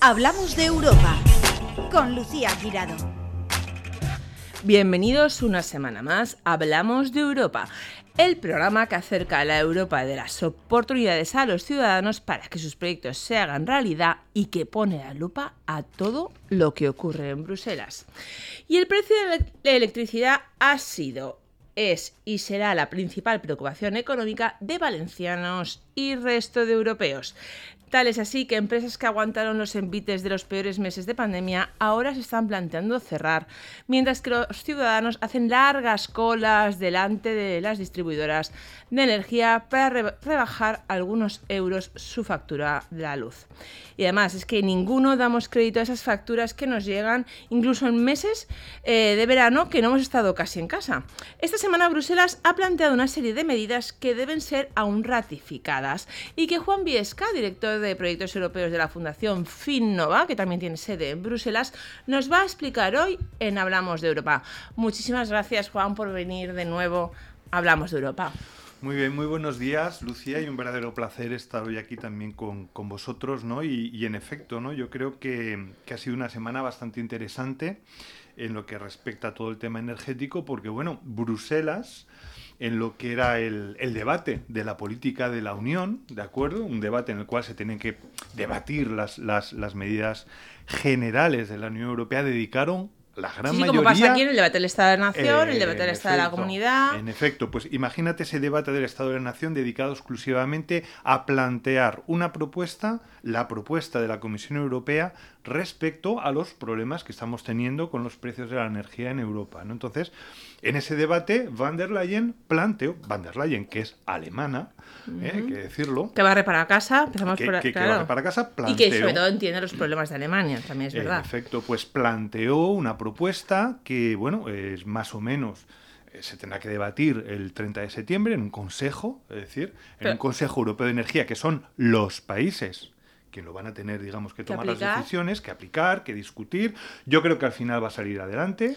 Hablamos de Europa con Lucía Girado. Bienvenidos una semana más a Hablamos de Europa, el programa que acerca a la Europa de las oportunidades a los ciudadanos para que sus proyectos se hagan realidad y que pone la lupa a todo lo que ocurre en Bruselas. Y el precio de la electricidad ha sido es y será la principal preocupación económica de valencianos y resto de europeos. Tal es así que empresas que aguantaron los envites de los peores meses de pandemia ahora se están planteando cerrar, mientras que los ciudadanos hacen largas colas delante de las distribuidoras de energía para rebajar algunos euros su factura de la luz. Y además es que ninguno damos crédito a esas facturas que nos llegan incluso en meses eh, de verano que no hemos estado casi en casa. Esta semana Bruselas ha planteado una serie de medidas que deben ser aún ratificadas y que Juan Viesca, director de Proyectos Europeos de la Fundación Finnova, que también tiene sede en Bruselas, nos va a explicar hoy en Hablamos de Europa. Muchísimas gracias, Juan, por venir de nuevo. Hablamos de Europa. Muy bien, muy buenos días, Lucía, y un verdadero placer estar hoy aquí también con, vosotros, ¿no? Y, en efecto, ¿no? Yo creo que, que, ha sido una semana bastante interesante en lo que respecta a todo el tema energético, porque, bueno, Bruselas en lo que era el, debate de la política de la Unión, ¿de acuerdo? Un debate en el cual se tienen que debatir las, las, las medidas generales de la Unión Europea, dedicaron la gran sí, mayoría... como pasa aquí en el debate del Estado de la Nación, el debate del Estado de la Comunidad... En efecto, pues imagínate ese debate del Estado de la Nación dedicado exclusivamente a plantear una propuesta, la propuesta de la Comisión Europea respecto a los problemas que estamos teniendo con los precios de la energía en Europa. ¿no? Entonces, en ese debate, van der Leyen planteó, van der Leyen, que es alemana, ¿eh? hay que decirlo. Que va a reparar casa, empezamos por que, claro. que va a casa, planteó, Y que sobre todo entiende los problemas de Alemania, también es verdad. En efecto, pues planteó una propuesta que, bueno, es más o menos eh, se tendrá que debatir el 30 de septiembre en un consejo, es decir, en un Consejo Europeo de Energía, que son los países que lo van a tener, digamos, que tomar las decisiones, que aplicar, que discutir. Yo creo que al final va a salir adelante.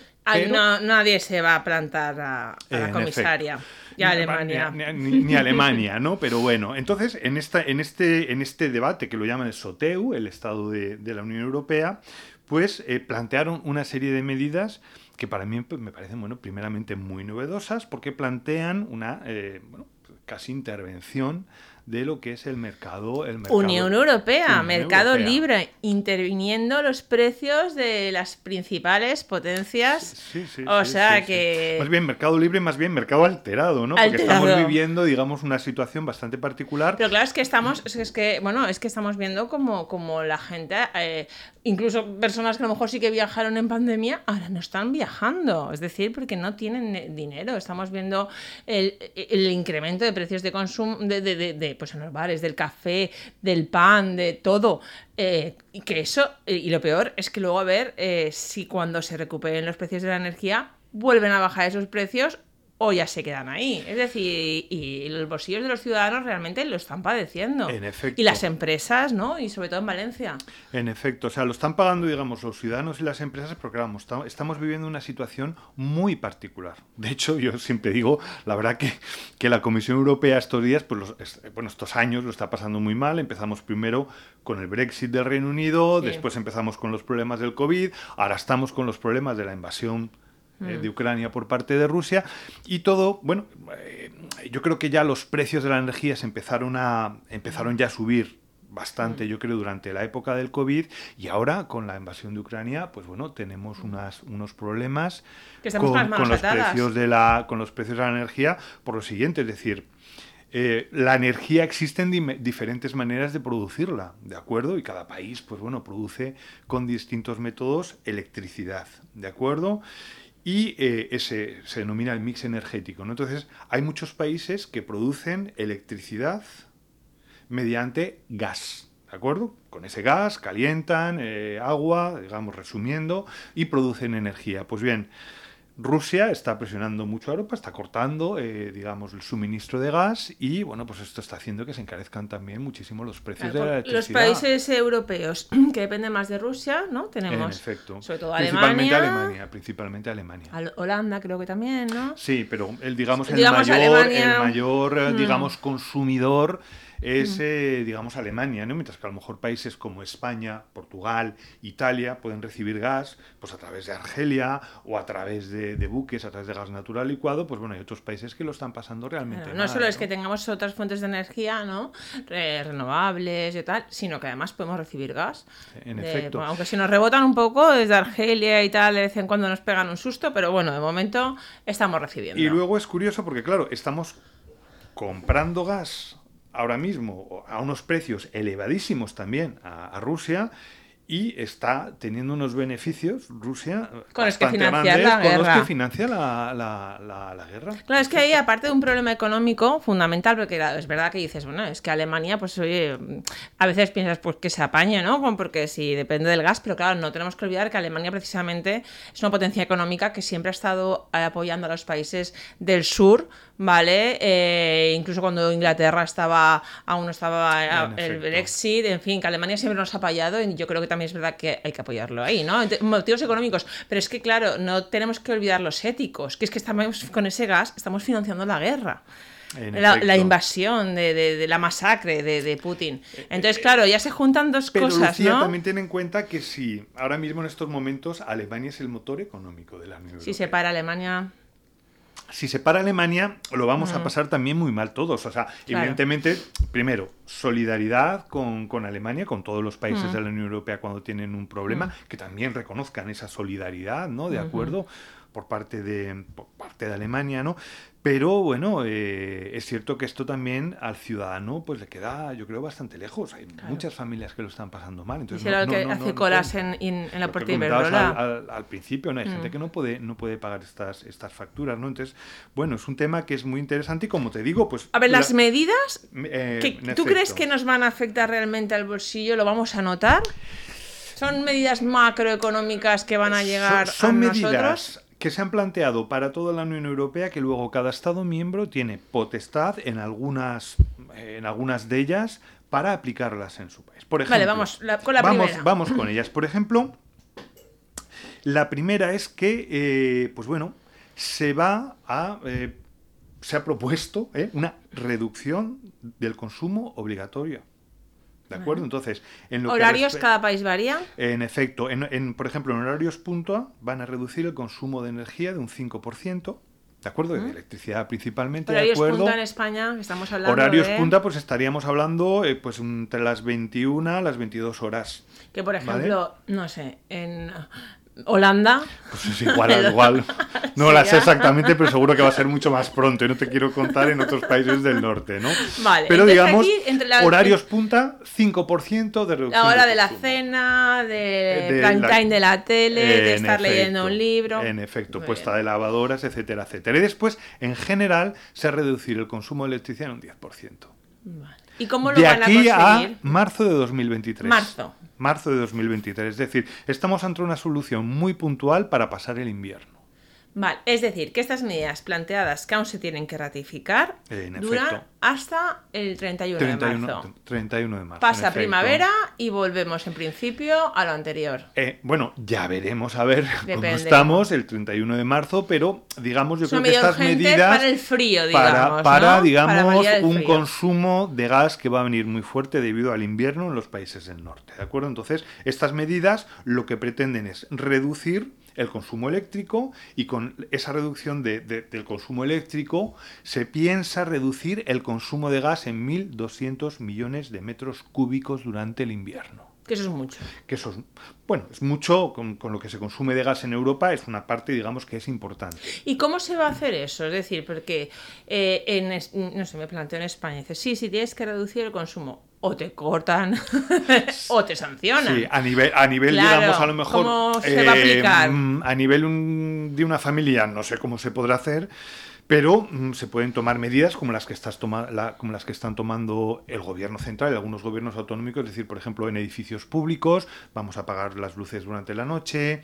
no, nadie se va a plantar a, la comisaria. Ni Alemania. Ni, Alemania, ¿no? Pero bueno, entonces, en, esta, en, este, en este debate que lo llaman el SOTEU, el Estado de, la Unión Europea, pues eh, plantearon una serie de medidas que para mí me parecen, bueno, primeramente muy novedosas, porque plantean una, eh, bueno, casi intervención de lo que es el mercado. El Unión Europea, mercado libre, interviniendo los precios de las principales potencias. Sí, sí, o sea que. Más bien mercado libre, más bien mercado alterado, ¿no? Porque estamos viviendo, digamos, una situación bastante particular. Pero claro, es que estamos, es que, bueno, es que estamos viendo como, como la gente, eh, incluso personas que a lo mejor sí que viajaron en pandemia, ahora no están viajando. Es decir, porque no tienen dinero. Estamos viendo el, incremento de precios de consumo, de, de, de pues en los bares, del café, del pan, de todo. Eh, y que eso, eh, y lo peor es que luego a ver eh, si cuando se recuperen los precios de la energía vuelven a bajar esos precios o ya se quedan ahí. Es decir, y, los bolsillos de los ciudadanos realmente lo están padeciendo. En efecto. Y las empresas, ¿no? Y sobre todo en Valencia. En efecto, o sea, lo están pagando, digamos, los ciudadanos y las empresas porque, vamos, estamos viviendo una situación muy particular. De hecho, yo siempre digo, la verdad que, que la Comisión Europea estos días, pues, los, bueno, estos años lo está pasando muy mal. Empezamos primero con el Brexit del Reino Unido, después empezamos con los problemas del COVID, ahora estamos con los problemas de la invasión de mm. Ucrania por parte de Rusia y todo, bueno, eh, yo creo que ya los precios de la energía se empezaron a empezaron ya a subir bastante, mm. yo creo, durante la época del COVID y ahora con la invasión de Ucrania, pues bueno, tenemos unas, unos problemas con, los precios de la con los precios de la energía por lo siguiente, es decir, eh, la energía existen diferentes maneras de producirla, ¿de acuerdo? Y cada país, pues bueno, produce con distintos métodos electricidad, ¿de acuerdo? Y eh, ese se denomina el mix energético. ¿no? Entonces, hay muchos países que producen electricidad mediante gas. ¿De acuerdo? Con ese gas calientan eh, agua, digamos, resumiendo, y producen energía. Pues bien, Rusia está presionando mucho a Europa, está cortando, eh, digamos, el suministro de gas y, bueno, pues esto está haciendo que se encarezcan también muchísimo los precios de la electricidad. Los países europeos que dependen más de Rusia, ¿no? Tenemos, efecto. sobre todo principalmente Alemania. Principalmente Alemania. Holanda creo que también, ¿no? Sí, pero el, digamos, el mayor, el mayor mm. digamos, consumidor es, eh, digamos, Alemania, ¿no? Mientras que a lo mejor países como España, Portugal, Italia pueden recibir gas pues a través de Argelia o a través de, buques, a través de gas natural licuado, pues bueno, hay otros países que lo están pasando realmente No solo es que tengamos otras fuentes de energía, ¿no? renovables y tal, sino que además podemos recibir gas. En efecto. aunque si nos rebotan un poco desde Argelia y tal, de vez en cuando nos pegan un susto, pero bueno, de momento estamos recibiendo. Y luego es curioso porque, claro, estamos comprando gas ahora mismo a unos precios elevadísimos también a, Rusia y está teniendo unos beneficios Rusia con los que financia la guerra. Con los que financia la, la, guerra. Claro, es que ahí aparte de un problema económico fundamental, porque es verdad que dices, bueno, es que Alemania, pues oye, a veces piensas pues que se apañe, ¿no? Porque si depende del gas, pero claro, no tenemos que olvidar que Alemania precisamente es una potencia económica que siempre ha estado apoyando a los países del sur ¿vale? Eh, incluso cuando Inglaterra estaba, aún no estaba eh, el Brexit, en fin, que Alemania siempre nos ha apoyado y yo creo que también es verdad que hay que apoyarlo ahí, ¿no? Motivos económicos, pero es que claro, no tenemos que olvidar los éticos, que es que estamos con ese gas, estamos financiando la guerra. La, invasión, de, la masacre de, Putin. Eh, Entonces, claro, ya se juntan dos pero cosas, Lucía, también ten en cuenta que si ahora mismo en estos momentos Alemania es el motor económico de la Unión Europea. Si se para Alemania si se para Alemania, lo vamos a pasar también muy mal todos. O sea, evidentemente, primero, solidaridad con, Alemania, con todos los países de la Unión Europea cuando tienen un problema, que también reconozcan esa solidaridad, ¿no? De acuerdo por parte de, por parte de Alemania, ¿no? Pero bueno, eh, es cierto que esto también al ciudadano pues le queda, yo creo, bastante lejos. Hay muchas familias que lo están pasando mal. Entonces, no, que hace colas en, la puerta Iberdrola. Al, al, principio, ¿no? Hay gente mm. que no puede, no puede pagar estas, estas facturas, ¿no? Entonces, bueno, es un tema que es muy interesante y como te digo, pues... A ver, las medidas, eh, ¿tú crees que nos van a afectar realmente al bolsillo? ¿Lo vamos a notar? ¿Son medidas macroeconómicas que van a llegar son, a medidas, nosotros? Que se han planteado para toda la Unión Europea que luego cada Estado miembro tiene potestad en algunas, en algunas de ellas para aplicarlas en su país. Por ejemplo, vale, vamos con la vamos, primera. Vamos con ellas. Por ejemplo, la primera es que, eh, pues bueno, se va a... Eh, se ha propuesto eh, una reducción del consumo obligatorio ¿De acuerdo? Entonces, en ¿Horarios cada país varía? En efecto, en, por ejemplo, en horarios punta van a reducir el consumo de energía de un 5%. ¿De acuerdo? De electricidad principalmente. Horarios ¿de acuerdo? punta en España, estamos hablando Horarios punta, pues estaríamos hablando eh, pues entre las 21 a las 22 horas. Que, por ejemplo, no sé, en Holanda. Pues es igual, igual. No la sé exactamente, pero seguro que va a ser mucho más pronto. Y no te quiero contar en otros países del norte, ¿no? Vale. Pero digamos, horarios punta, 5% de reducción. La hora de, la cena, de, de time de la tele, de estar leyendo un libro. En efecto, puesta de lavadoras, etcétera, etcétera. Y después, en general, se ha reducido el consumo de electricidad en un 10%. Vale. ¿Y cómo lo de van aquí a conseguir? a marzo de 2023. Marzo marzo de 2023. Es decir, estamos ante una solución muy puntual para pasar el invierno. Vale, es decir, que estas medidas planteadas que aún se tienen que ratificar duran hasta el 31, de marzo. 31 de marzo. Pasa primavera y volvemos en principio a lo anterior. Eh, bueno, ya veremos a ver cómo estamos el 31 de marzo, pero digamos, yo creo que estas medidas. Para el frío, digamos. Para, digamos, un consumo de gas que va a venir muy fuerte debido al invierno en los países del norte. ¿De acuerdo? Entonces, estas medidas lo que pretenden es reducir el consumo eléctrico y con esa reducción del consumo eléctrico se piensa reducir el consumo de gas en 1.200 millones de metros cúbicos durante el invierno. Que eso es mucho. Que eso es, bueno, es mucho con, lo que se consume de gas en Europa, es una parte, digamos, que es importante. ¿Y cómo se va a hacer eso? Es decir, porque eh, en, no sé, me planteo en España, dice, sí, sí, tienes que reducir el consumo o te cortan o te sancionan. Sí, a nivel, a nivel digamos, a lo mejor. ¿Cómo se va a aplicar? Eh, a nivel de una familia, no sé cómo se podrá hacer. Pero mm, se pueden tomar medidas como las, que estás como las que están tomando el gobierno central y algunos gobiernos autonómicos, es decir, por ejemplo, en edificios públicos vamos a apagar las luces durante la noche,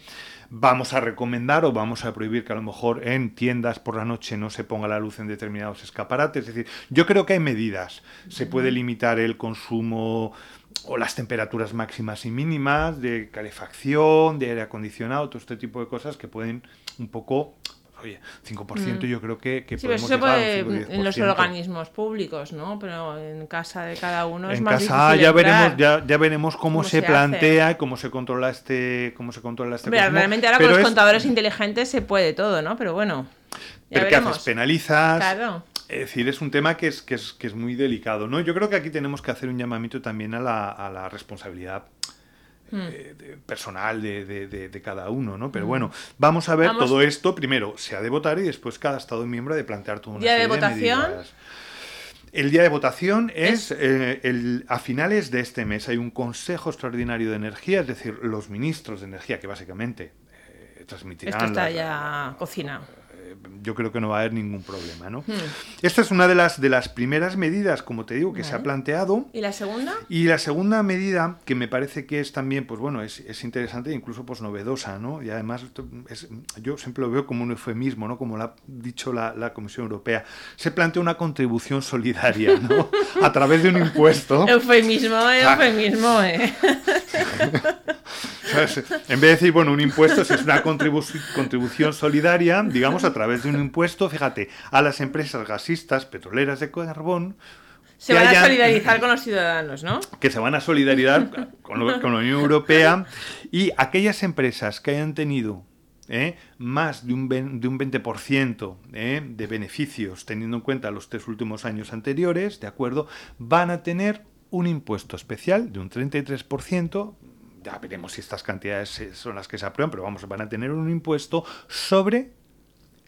vamos a recomendar o vamos a prohibir que a lo mejor en tiendas por la noche no se ponga la luz en determinados escaparates. Es decir, yo creo que hay medidas. Se puede limitar el consumo o las temperaturas máximas y mínimas de calefacción, de aire acondicionado, todo este tipo de cosas que pueden un poco oye, 5% yo creo que, que Sí, podemos llegar a puede un 5 o en los 10%. organismos públicos, ¿no? Pero en casa de cada uno es En más casa difícil ya entrar. veremos, ya, ya veremos cómo, ¿Cómo se, plantea y cómo se controla este, cómo se controla este consumo. realmente ahora Pero con los es- contadores inteligentes se puede todo, ¿no? Pero bueno, ya Pero ¿qué haces? Penalizas. Claro. Es decir, es un tema que es, que es, que es muy delicado, ¿no? Yo creo que aquí tenemos que hacer un llamamiento también a la, a la responsabilidad Hmm. eh, de- personal de, de- de- de cada uno, ¿no? Pero bueno, vamos a ver Vamos- todo esto. Primero, se ha de votar y después cada Estado miembro ha de plantear toda una Día de serie votación. medidas. El día de votación es, Es- eh, el, a finales de este mes. Hay un Consejo Extraordinario de Energía, es decir, los ministros de energía que básicamente eh, transmitirán. Esto está las- ya cocinado. Yo creo que no va a haber ningún problema, ¿no? Hmm. Esta es una de las, de las primeras medidas, como te digo, que se ha Vale. planteado. ¿Y la segunda? Y la segunda medida, que me parece que es también, pues bueno, es, es interesante e incluso pues novedosa, ¿no? Y además es- yo siempre lo veo como un eufemismo, ¿no? Como lo ha dicho la, la Comisión Europea. Se plantea una contribución solidaria, ¿no? A través de un impuesto. Eufemismo, eh, Ah. eufemismo, eh. ¿sabes? En vez de decir, bueno, un impuesto, si es una contribu- contribución solidaria, digamos, a través de un impuesto, fíjate, a las empresas gasistas, petroleras de carbón, Se van a solidarizar con los ciudadanos, ¿no? que se van a solidarizar con, lo- con la Unión Europea y aquellas empresas que hayan tenido ¿eh? más de un, de un 20% ¿eh? de beneficios, teniendo en cuenta los tres últimos años anteriores, ¿de acuerdo? Van a tener un impuesto especial de un 33%. Ya veremos si estas cantidades son las que se aprueban, pero vamos, van a tener un impuesto sobre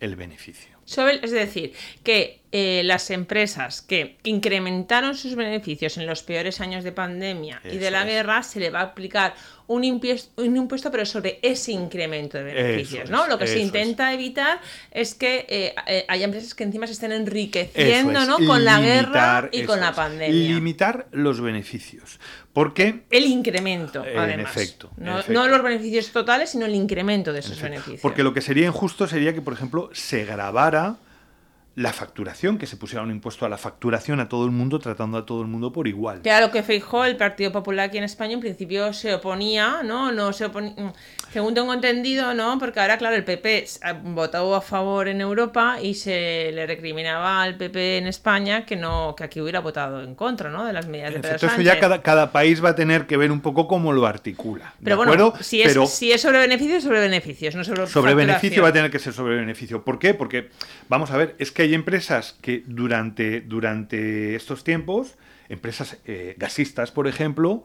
el beneficio. Sobre- es decir, que eh, las empresas que incrementaron sus beneficios en los peores años de pandemia y de la es. guerra se le va a aplicar un impuesto, un impuesto pero sobre ese incremento de beneficios, Eso ¿no? es, Lo que se es. intenta evitar es que eh, eh, haya empresas que encima se estén enriqueciendo, ¿no? Con la guerra y con la pandemia. Limitar los beneficios. Porque El incremento, En además. efecto, en no, efecto. no los beneficios totales, sino el incremento de esos beneficios. Porque lo que sería injusto sería que, por ejemplo, se grabara la facturación, que se pusiera un impuesto a la facturación a todo el mundo, tratando a todo el mundo por igual. Que era lo que Feijó, el Partido Popular aquí en España, en principio se oponía, ¿no? No se oponía, según tengo entendido, ¿no? Porque ahora, claro, el PP ha votado a favor en Europa y se le recriminaba al PP en España que no que aquí hubiera votado en contra, ¿no? De las medidas de Pedro Sánchez. ya cada, cada país va a tener que ver un poco cómo lo articula. ¿de Pero bueno, acuerdo? si es, Pero si es sobre beneficios, sobre beneficios, no sobre sobre beneficio va a tener que ser sobre beneficio. ¿Por qué? Porque, vamos a ver, es que hay empresas que durante, durante estos tiempos, empresas eh, gasistas, por ejemplo,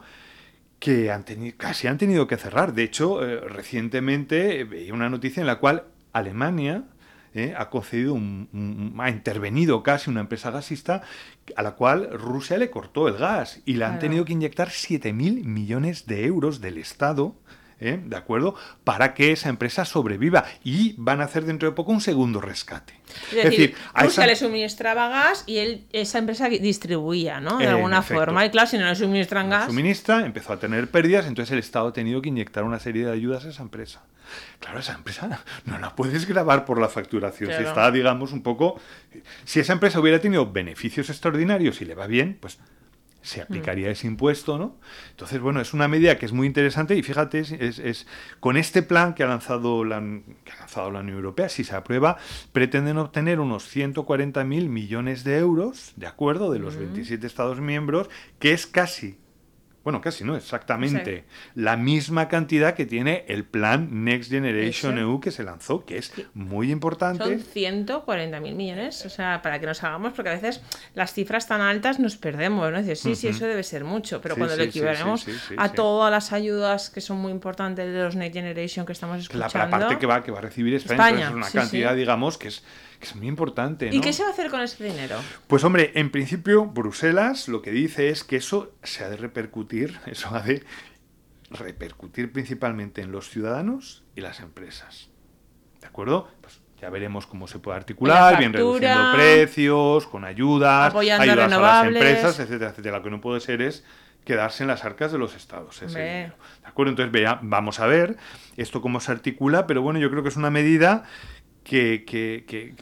que han tenido, casi han tenido que cerrar. De hecho, eh, recientemente eh, veía una noticia en la cual Alemania eh, ha concedido un, un- ha intervenido casi una empresa gasista a la cual Rusia le cortó el gas y le han tenido que inyectar 7.000 millones de euros del Estado. ¿Eh? ¿De acuerdo? Para que esa empresa sobreviva. Y van a hacer dentro de poco un segundo rescate. Es decir, a Rusia esa- le suministraba gas y él, esa empresa distribuía, ¿no? De En alguna forma. Y claro, si no le suministran gas. suministra, empezó a tener pérdidas, entonces el Estado ha tenido que inyectar una serie de ayudas a esa empresa. Claro, esa empresa no la puedes grabar por la facturación. Si Claro. está, digamos, un poco... Si esa empresa hubiera tenido beneficios extraordinarios y le va bien, pues se aplicaría ese impuesto, ¿no? Entonces, bueno, es una medida que es muy interesante y fíjate, es, es- es- con este plan que ha, lanzado la, que ha lanzado la Unión Europea, si se aprueba, pretenden obtener unos 140.000 millones de euros, ¿de acuerdo?, de los 27 Estados miembros, que es casi, bueno, casi no, exactamente, la misma cantidad que tiene el plan Next Generation. EU que se lanzó, que es muy importante. Son 140 mil millones, o sea, para que nos hagamos, porque a veces las cifras tan altas nos perdemos, ¿no? Dices, sí, sí, eso debe ser mucho, pero Sí, cuando sí, lo equivalemos a todas las ayudas que son muy importantes de los Next Generation que estamos escuchando. la parte que va, que va a recibir España, es una cantidad, digamos, que es, que es muy importante. ¿Y qué se va a hacer con ese dinero? Pues hombre, en principio Bruselas lo que dice es que eso se ha de repercutir, eso ha de repercutir principalmente en los ciudadanos y las empresas. ¿De acuerdo? Pues ya veremos cómo se puede articular, La bien reduciendo precios, con ayudas, apoyando ayudas a las empresas, etcétera, etcétera. Lo que no puede ser es quedarse en las arcas de los estados. ese dinero. ¿De acuerdo? Entonces vea, vamos a ver esto cómo se articula, pero bueno, yo creo que es una medida que, que, que,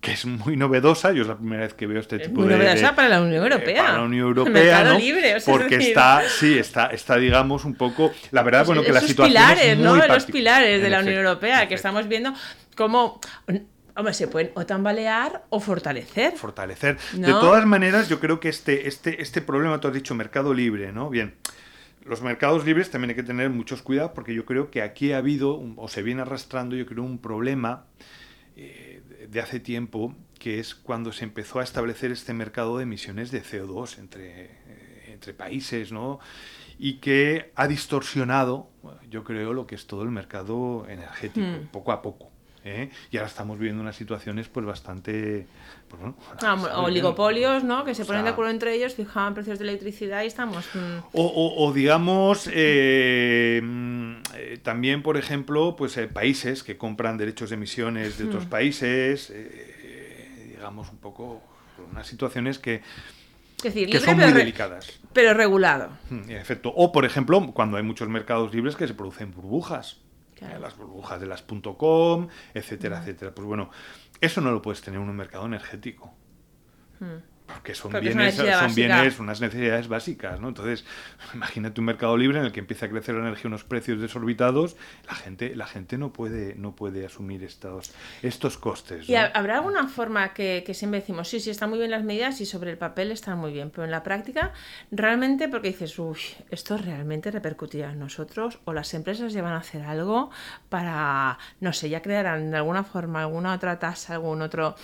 que es muy novedosa. Yo es la primera vez que veo este tipo muy de. novedosa para la Unión Europea. para la Unión Europea. Mercado ¿no? libre, o sea, Porque es está, sí, está, está, digamos, un poco. La verdad, bueno, que la Esos situación. pilares, es muy ¿no? Los pilares de la Unión Europea, que estamos viendo cómo. Hombre, se pueden o tambalear o fortalecer. fortalecer. ¿No? De todas maneras, yo creo que este, este, este problema, tú has dicho mercado libre, ¿no? Bien. Los mercados libres también hay que tener muchos cuidados porque yo creo que aquí ha habido, o se viene arrastrando, yo creo, un problema eh, de hace tiempo, que es cuando se empezó a establecer este mercado de emisiones de CO2 entre, eh, entre países, ¿no? Y que ha distorsionado, yo creo, lo que es todo el mercado energético, Hmm. poco a poco. ¿Eh? Y ahora estamos viviendo unas situaciones pues bastante... Pues, bueno, Ah, oligopolios, ¿no? Que se O ponen de acuerdo entre ellos, fijaban precios de electricidad y estamos. mm, O, o- o digamos, eh, eh, también, por ejemplo, pues eh, países que compran derechos de emisiones de Hmm. otros países, eh, digamos, un poco unas situaciones que, Es decir, que libre son pero, muy re- delicadas. pero regulado. Mm, En efecto. O, por ejemplo, cuando hay muchos mercados libres que se producen burbujas. Claro. Las burbujas de las .com, etcétera, etcétera. Pues bueno, eso no lo puedes tener en un mercado energético. Porque son Porque bienes, son básica. bienes, unas necesidades básicas, ¿no? Entonces, imagínate un mercado libre en el que empieza a crecer la energía a unos precios desorbitados, la gente, la gente no puede, no puede asumir estos, estos costes. ¿Y habrá alguna forma que, que siempre decimos, sí, sí, están muy bien las medidas y sobre el papel están muy bien, pero en la práctica, realmente, porque dices, uy, esto realmente repercutirá en nosotros o las empresas ya van a hacer algo para, no sé, ya crearán de alguna forma alguna otra tasa, algún otro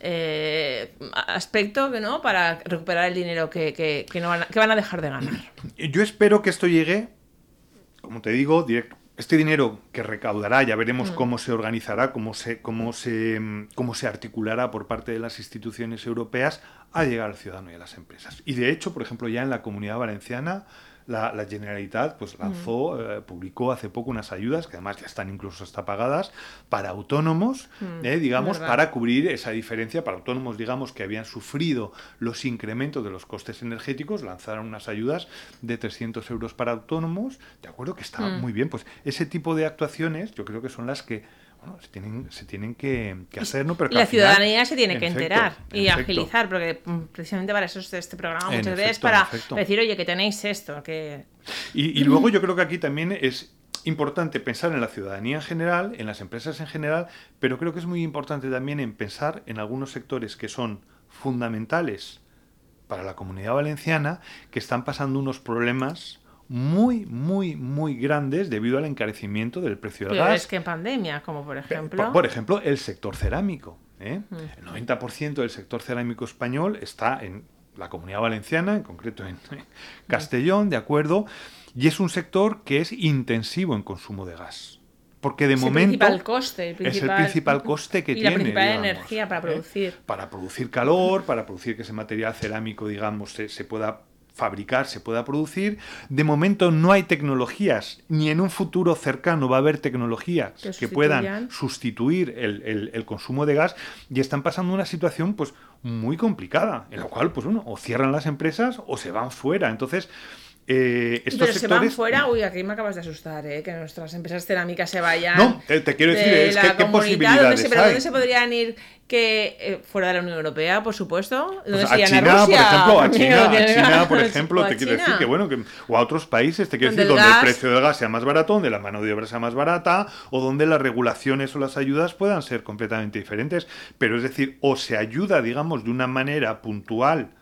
eh, aspecto que no para recuperar el dinero que, que- que no van a, que van a dejar de ganar. Yo espero que esto llegue, como te digo, direct- este dinero que recaudará, ya veremos cómo se organizará, cómo se, cómo, se, mm, cómo se articulará por parte de las instituciones europeas a llegar al ciudadano y a las empresas. Y de hecho, por ejemplo, ya en la comunidad valenciana, la, la Generalitat pues, lanzó, eh, publicó hace poco unas ayudas, que además ya están incluso hasta pagadas, para autónomos, eh, digamos, verdad. para cubrir esa diferencia, para autónomos, digamos, que habían sufrido los incrementos de los costes energéticos, lanzaron unas ayudas de 300 euros para autónomos, de acuerdo, que está muy bien. Pues ese tipo de actuaciones yo creo que son las que bueno, se tienen, se tienen que, que hacer, ¿no? Pero Y que la final- ciudadanía se tiene en que efecto, enterar en y efecto. agilizar, porque mm, precisamente para eso es este programa En muchas veces efecto, para decir, oye, que tenéis esto, que Y, y luego yo creo que aquí también es importante pensar en la ciudadanía en general, en las empresas en general, pero creo que es muy importante también en pensar en algunos sectores que son fundamentales para la comunidad valenciana, que están pasando unos problemas muy, muy, muy grandes debido al encarecimiento del precio del peores gas. que en pandemia, como por ejemplo. Por, por ejemplo, el sector cerámico. ¿eh? El 90% del sector cerámico español está en la comunidad valenciana, en concreto en Castellón, ¿de acuerdo? Y es un sector que es intensivo en consumo de gas. Porque de Es el momento principal coste, el es el principal- principal coste que y la tiene. principal digamos, energía para ¿eh? producir. Para producir calor, para producir que ese material cerámico, digamos, se, se pueda fabricar, se pueda producir. De momento no hay tecnologías, ni en un futuro cercano va a haber tecnologías Que que, puedan sustituir el, el- el consumo de gas y están pasando una situación pues muy complicada, en la cual pues bueno, o cierran las empresas o se van fuera. Entonces, eh, estos Pero se van sectores... fuera, uy, aquí me acabas de asustar, ¿eh? que nuestras empresas cerámicas se vayan. No, te- te quiero decir, de es que qué comunidad, ¿dónde posibilidades se, pero hay? ¿dónde se podrían ir que eh, fuera de la Unión Europea, por supuesto? ¿Dónde Pues a China, por Rusia? ejemplo, a China, a China, por ejemplo, te quiero decir que bueno, que, o a otros países, te quiero Donde decir, el donde el precio del gas sea más barato, donde la mano de obra sea más barata, o donde las regulaciones o las ayudas puedan ser completamente diferentes. Pero es decir, o se ayuda, digamos, de una manera puntual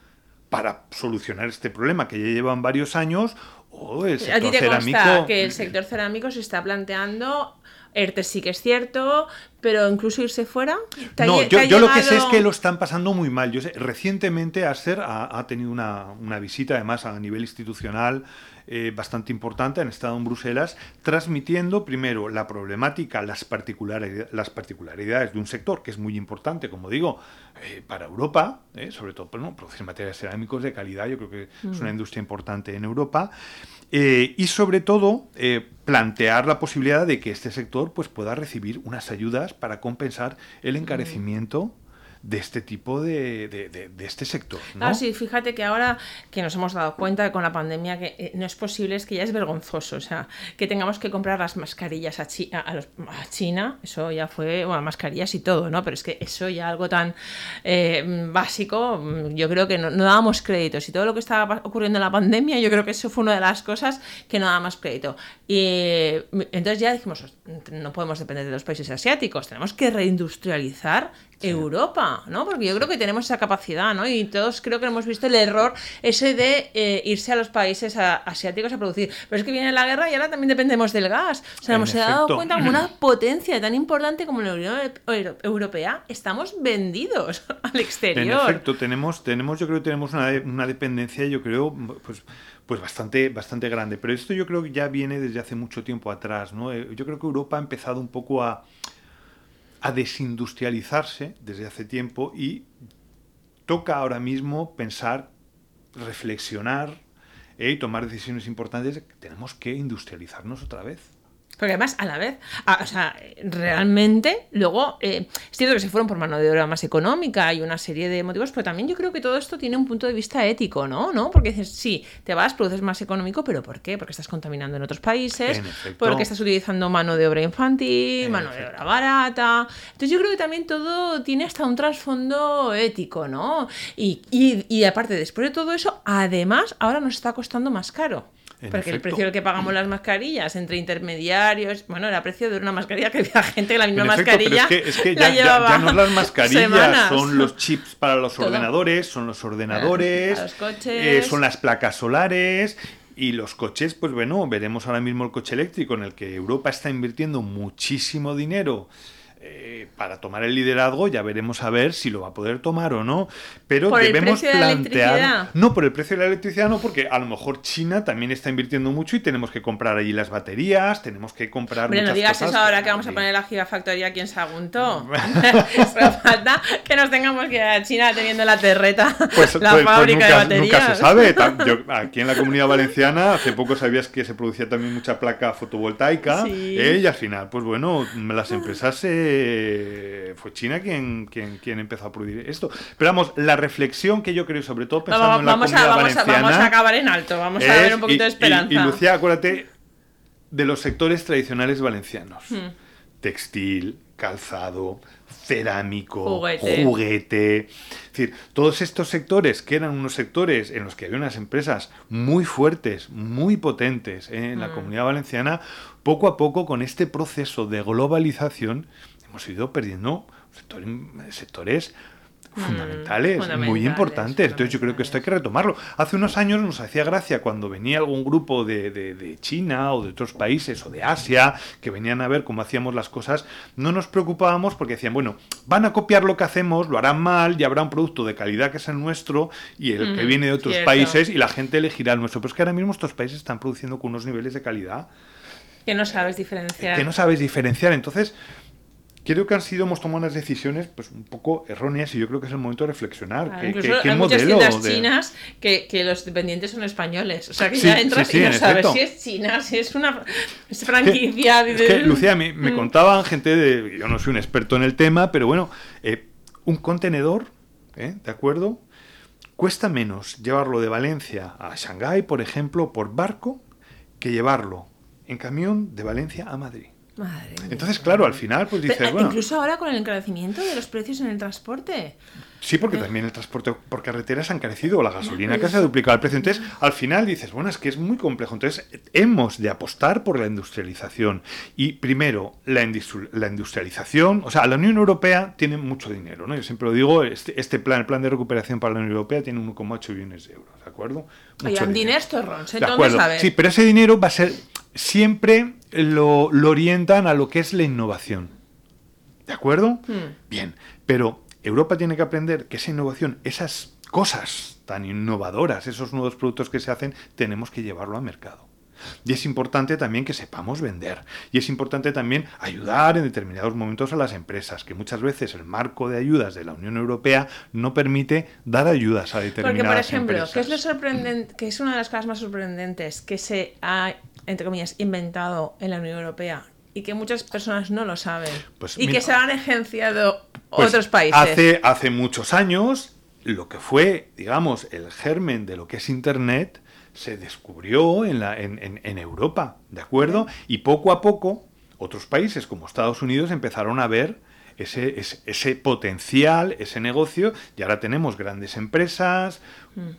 para solucionar este problema que ya llevan varios años, o el A ti sector te cerámico. que el sector cerámico se está planteando. ERTE sí que es cierto, pero incluso irse fuera. ¿Te ha No, lle- yo, te ha yo lo que sé es que lo están pasando muy mal. Yo sé, recientemente Acer ha, ha tenido una, una visita, además a nivel institucional, eh, bastante importante. Han estado en Bruselas transmitiendo primero la problemática, las, particulari- las particularidades de un sector que es muy importante, como digo, eh, para Europa, eh, sobre todo pues, ¿no? producir materiales cerámicos de calidad. Yo creo que es una industria importante en Europa. Y sobre todo plantear la posibilidad de que este sector pues, pueda recibir unas ayudas para compensar el encarecimiento de este tipo de, de, este sector. Ah, sí, fíjate que ahora que nos hemos dado cuenta con la pandemia que eh, no es posible, es que ya es vergonzoso, o sea, que tengamos que comprar las mascarillas a, China, eso ya fue, bueno, mascarillas y todo, ¿no? Pero es que eso ya algo tan eh, básico, yo creo que no, no dábamos créditos y todo lo que estaba ocurriendo en la pandemia, yo creo que eso fue una de las cosas que no dábamos crédito. Y entonces ya dijimos, no podemos depender de los países asiáticos, tenemos que reindustrializar Europa, ¿no? Porque yo creo que tenemos esa capacidad, ¿no? Y todos creo que hemos visto el error ese de eh, irse a los países asiáticos a producir. Pero es que viene la guerra y ahora también dependemos del gas. O sea, hemos dado cuenta como una potencia tan importante como la Unión Europea, estamos vendidos al exterior. En efecto, tenemos, tenemos yo creo que tenemos una, una dependencia, yo creo, pues pues bastante, bastante grande. Pero esto yo creo que ya viene desde hace mucho tiempo atrás. ¿no? Eh, yo creo que Europa ha empezado un poco a, a desindustrializarse desde hace tiempo y toca ahora mismo pensar, reflexionar eh, y tomar decisiones importantes. Tenemos que industrializarnos otra vez. Porque además, a la vez, o sea, realmente, luego, eh, es cierto que se fueron por mano de obra más económica y una serie de motivos, pero también yo creo que todo esto tiene un punto de vista ético, ¿no? ¿No? Porque dices, sí, te vas, produces más económico, pero ¿por qué? Porque estás contaminando en otros países, porque estás utilizando mano de obra infantil, mano de obra barata. Entonces yo creo que también todo tiene hasta un trasfondo ético, ¿no? Y, y, y aparte, después de todo eso, además, ahora nos está costando más caro. Porque el precio que pagamos las mascarillas entre intermediarios, bueno, era el precio de una mascarilla que había gente que la misma mascarilla. es que, ya, ya, no las mascarillas, son los chips para los ordenadores, son los ordenadores, los coches. Eh, son las placas solares. Y los coches, pues bueno, veremos ahora mismo el coche eléctrico en el que Europa está invirtiendo muchísimo dinero eh, para tomar el liderazgo ya veremos a ver si lo va a poder tomar o no. Pero debemos plantear. no, por el precio de la electricidad no, porque a lo mejor China también está invirtiendo mucho y tenemos que comprar allí las baterías, tenemos que comprar. Pero no digas eso ahora que vamos a poner la gigafactoría aquí en Sagunto. falta que nos tengamos que ir a China teniendo la terreta, pues, la pues, pues fábrica de baterías. Nunca se sabe. aquí en la comunidad valenciana hace poco sabías que se producía también mucha placa fotovoltaica ¿eh? y al final, pues bueno, las empresas se fue China quien, quien, quien, empezó a producir esto. Pero vamos, la reflexión que yo creo, sobre todo pensando en la vamos comunidad a, vamos valenciana... A, vamos a acabar en alto, vamos a ver un poquito de esperanza. Y, Lucía, acuérdate de los sectores tradicionales valencianos. Hmm. Textil, calzado, cerámico, juguete. Es decir, todos estos sectores que eran unos sectores en los que había unas empresas muy fuertes, muy potentes en la hmm. comunidad valenciana, poco a poco con este proceso de globalización hemos ido perdiendo sectores, mm, fundamentales, muy importantes. Entonces yo creo que esto hay que retomarlo. Hace unos años nos hacía gracia cuando venía algún grupo de, de, China o de otros países o de Asia que venían a ver cómo hacíamos las cosas, no nos preocupábamos porque decían, bueno, van a copiar lo que hacemos, lo harán mal y habrá un producto de calidad que es el nuestro y el que viene de otros países y la gente elegirá el nuestro. Pero es que ahora mismo estos países están produciendo con unos niveles de calidad que no sabes diferenciar. Que no sabes diferenciar. Entonces, creo que han sido, hemos tomado unas decisiones pues un poco erróneas y yo creo que es el momento de reflexionar. Incluso hay muchas tiendas chinas que, que, los dependientes son españoles. O sea, que ya entras y no sabes si es China, si es una franquicia. Es que, Lucía, me, me, mm. contaban gente de... Yo no soy un experto en el tema, pero bueno, eh, un contenedor, ¿eh? ¿de acuerdo? Cuesta menos llevarlo de Valencia a Shanghái, por ejemplo, por barco, que llevarlo en camión de Valencia a Madrid. Madre Entonces, claro, al final, pues dices, bueno. Incluso ahora con el encarecimiento de los precios en el transporte. Sí, porque eh. también el transporte por carretera se ha encarecido, la gasolina que se ha duplicado el precio. Entonces, al final dices, bueno, es que es muy complejo. Entonces, hemos de apostar por la industrialización. Y primero, la, la industrialización. O sea, la Unión Europea tiene mucho dinero, ¿no? Yo siempre lo digo, este, este plan, el plan de recuperación para la Unión Europea tiene 1,8 billones de euros, ¿de acuerdo? Mucho Oye, dinero. Torrons, entonces, Sí, pero ese dinero va a ser siempre lo, orientan a lo que es la innovación. ¿De acuerdo? Hmm. Bien, pero Europa tiene que aprender que esa innovación, esas cosas tan innovadoras, esos nuevos productos que se hacen, tenemos que llevarlo al mercado. Y es importante también que sepamos vender. Y es importante también ayudar en determinados momentos a las empresas, que muchas veces el marco de ayudas de la Unión Europea no permite dar ayudas a determinadas Porque, por ejemplo, ¿qué es lo sorprendente, que es una de las cosas más sorprendentes que se ha entre comillas, inventado en la Unión Europea y que muchas personas no lo saben. Pues y mira, que se han agenciado Pues otros países. Hace, hace muchos años, lo que fue, digamos, el germen de lo que es Internet se descubrió en, la, en, en- en Europa, ¿de acuerdo? Y poco a poco, otros países como Estados Unidos empezaron a ver ese, ese, ese potencial, ese negocio, y ahora tenemos grandes empresas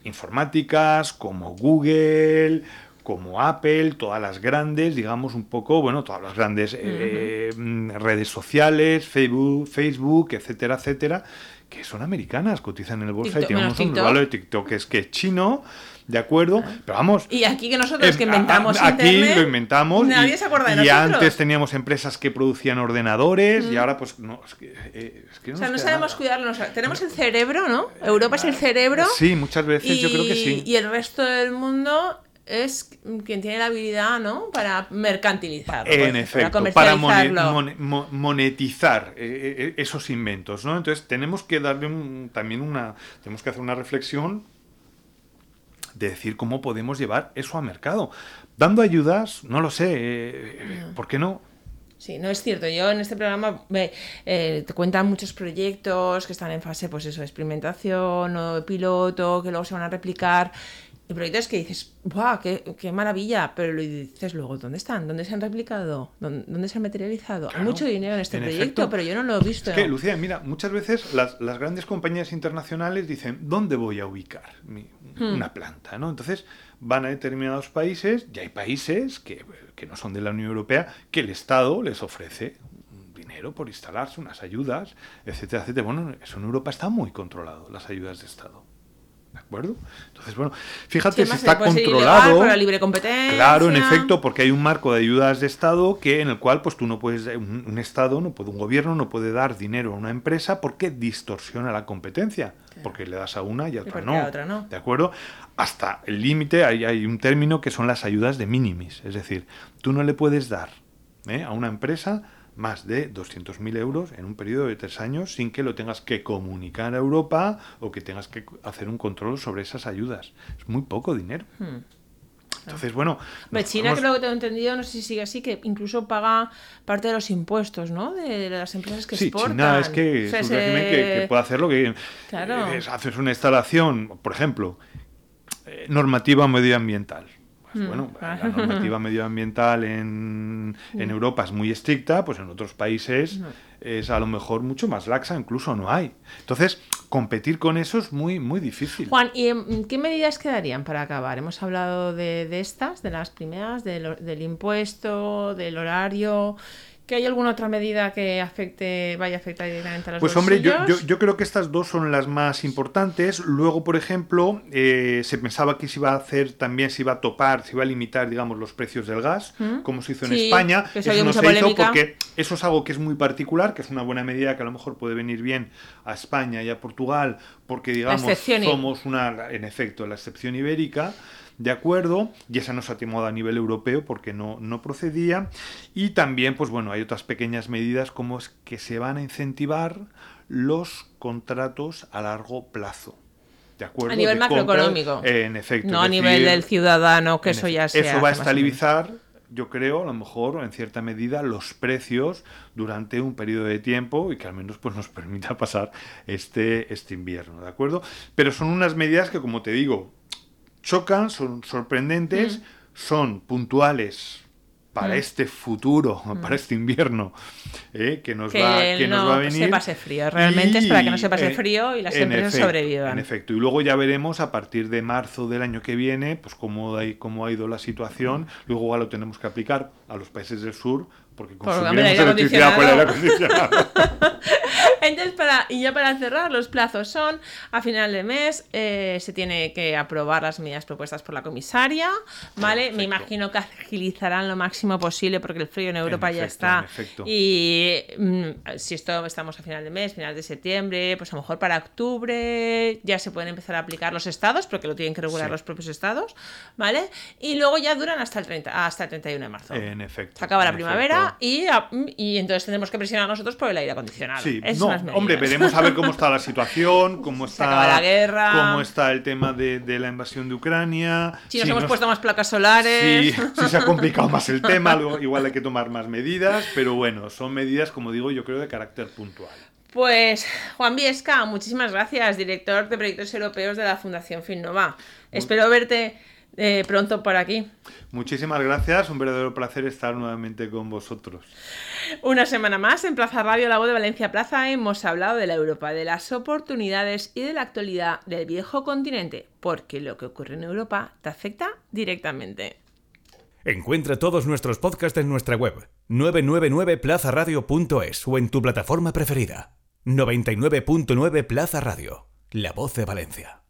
informáticas como Google, como Apple, todas las grandes, digamos un poco, bueno, todas las grandes eh, mm, redes sociales, Facebook, Facebook, etcétera, etcétera, que son americanas, cotizan en el bolsa TikTok, y tienen menos un valor de TikTok es que es chino, ¿de acuerdo? Pero vamos, Y aquí que nosotros que eh, inventamos a- aquí Internet, lo inventamos nadie y, se acuerda de y nosotros. antes teníamos empresas que producían ordenadores y ahora pues no, es que, eh, es que O sea, no sabemos nada. cuidarnos. Tenemos el cerebro, ¿no? Europa es el cerebro. Sí, muchas veces y, yo creo que sí. y el resto del mundo es quien tiene la habilidad, ¿no? Para mercantilizarlo. En para efecto, para mo- monetizar eh, eh, esos inventos, ¿no? Entonces tenemos que darle un- también una, tenemos que hacer una reflexión de decir cómo podemos llevar eso a mercado. Dando ayudas, no lo sé, eh, ¿por qué no? Sí, no es cierto. Yo en este programa me, eh, te cuentan muchos proyectos que están en fase, pues eso, de experimentación o de piloto, que luego se van a replicar. Y proyectos que dices, ¡buah, qué, qué maravilla! Pero lo dices luego, ¿dónde están? ¿Dónde se han replicado? ¿Dónde, dónde se han materializado? Hay mucho dinero en este en proyecto, efecto. pero yo no lo he visto. Es que, Lucía, mira, muchas veces las, las grandes compañías internacionales dicen, ¿dónde voy a ubicar mi- Hmm. una planta? ¿no? Entonces van a determinados países, y hay países que, que no son de la Unión Europea, que el Estado les ofrece dinero por instalarse, unas ayudas, etcétera, etcétera. Bueno, eso en Europa está muy controlado, las ayudas de Estado. Entonces, bueno, fíjate Sí, si está controlado. por la libre competencia. Claro, en efecto, porque hay un marco de ayudas de Estado que en el cual pues tú no puedes, un, un Estado, no puede, un gobierno no puede dar dinero a una empresa porque distorsiona la competencia, porque le das a una y a otra no. a otra no. ¿De acuerdo? Hasta el límite hay, hay un término que son las ayudas de minimis, es decir, tú no le puedes dar ¿eh? a una empresa más de 200.000 euros en un periodo de tres años sin que lo tengas que comunicar a Europa o que tengas que hacer un control sobre esas ayudas. Es muy poco dinero. Entonces, bueno... China, podemos- creo que tengo entendido, no sé si sigue así, que incluso paga parte de los impuestos, ¿no? De las empresas que Sí, exportan. China es que O sea, es un régimen que, que puede hacer lo que Claro. es- haces una instalación, por ejemplo, eh, normativa medioambiental. Pues, Mm, bueno, claro. la normativa medioambiental en, en Europa es muy estricta, pues en otros países es a lo mejor mucho más laxa, incluso no hay. Entonces, competir con eso es muy, muy difícil. Juan, ¿y em, qué medidas quedarían para acabar? Hemos hablado de, de estas, de las primeras, del impuesto, del horario. ¿Que hay alguna otra medida que afecte, vaya a afectar directamente a los Pues hombre, yo, yo, yo creo que estas dos son las más importantes. Luego, por ejemplo, eh, se pensaba que se iba a hacer también, se iba a topar, se iba a limitar, digamos, los precios del gas, ¿Mm? como se hizo en Sí, España. Eso no se hizo polémica. porque eso es algo que es muy particular, que es una buena medida que a lo mejor puede venir bien a España y a Portugal, porque digamos somos una, en efecto, la excepción ibérica. De acuerdo, y esa no se ha a nivel europeo porque no, no procedía. Y también, pues bueno, hay otras pequeñas medidas como es que se van a incentivar los contratos a largo plazo. ¿De acuerdo? A nivel macroeconómico. en efecto. No a nivel del ciudadano, que eso ya sea. Eso va a estabilizar, yo creo, a lo mejor, en cierta medida, los precios durante un periodo de tiempo y que al menos pues, nos permita pasar este, este invierno, ¿de acuerdo? Pero son unas medidas que, como te digo, chocan, son sorprendentes, Mm. son puntuales para este futuro, para este invierno, ¿eh? que, nos, Mm. Que va, que nos no va a venir. se pase frío. Realmente es para que no se pase eh, frío y las empresas efecto, sobrevivan. En efecto. Y luego ya veremos a partir de marzo del año que viene, pues cómo, ha- cómo ha ido la situación. Luego igual lo tenemos que aplicar a los países del sur, porque Por el consumiremos electricidad por el aire acondicionado. Entonces, para, y ya para cerrar, los plazos son a final de mes eh, se tiene que aprobar las medidas propuestas por la comisaria, ¿vale? Me imagino que agilizarán lo máximo posible porque el frío en Europa ya efecto, está. Y mm, si esto estamos a final de mes, final de septiembre, pues a lo mejor para octubre ya se pueden empezar a aplicar los estados, porque lo tienen que regular Sí. los propios estados, ¿vale? Y luego ya duran hasta el 30, hasta el 31 de marzo. en efecto. Se acaba la primavera y, a- y entonces tendremos que presionar nosotros por el aire acondicionado. Sí, No, hombre, veremos a ver cómo está la situación, cómo Se está acaba la guerra. cómo está el tema de, de la invasión de Ucrania. Si nos hemos nos- puesto más placas solares. si, si se ha complicado más el tema, igual hay que tomar más medidas, pero bueno, son medidas, como digo, yo creo de carácter puntual. Pues Juan Viesca, muchísimas gracias, director de proyectos europeos de la Fundación Finnova. Espero verte eh, pronto por aquí. Muchísimas gracias, un verdadero placer estar nuevamente con vosotros. Una semana más en Plaza Radio, la voz de Valencia Plaza, hemos hablado de la Europa, de las oportunidades y de la actualidad del viejo continente, porque lo que ocurre en Europa te afecta directamente. Encuentra todos nuestros podcasts en nuestra web 999plazaradio.es o en tu plataforma preferida. 99.9 Plaza Radio, la voz de Valencia.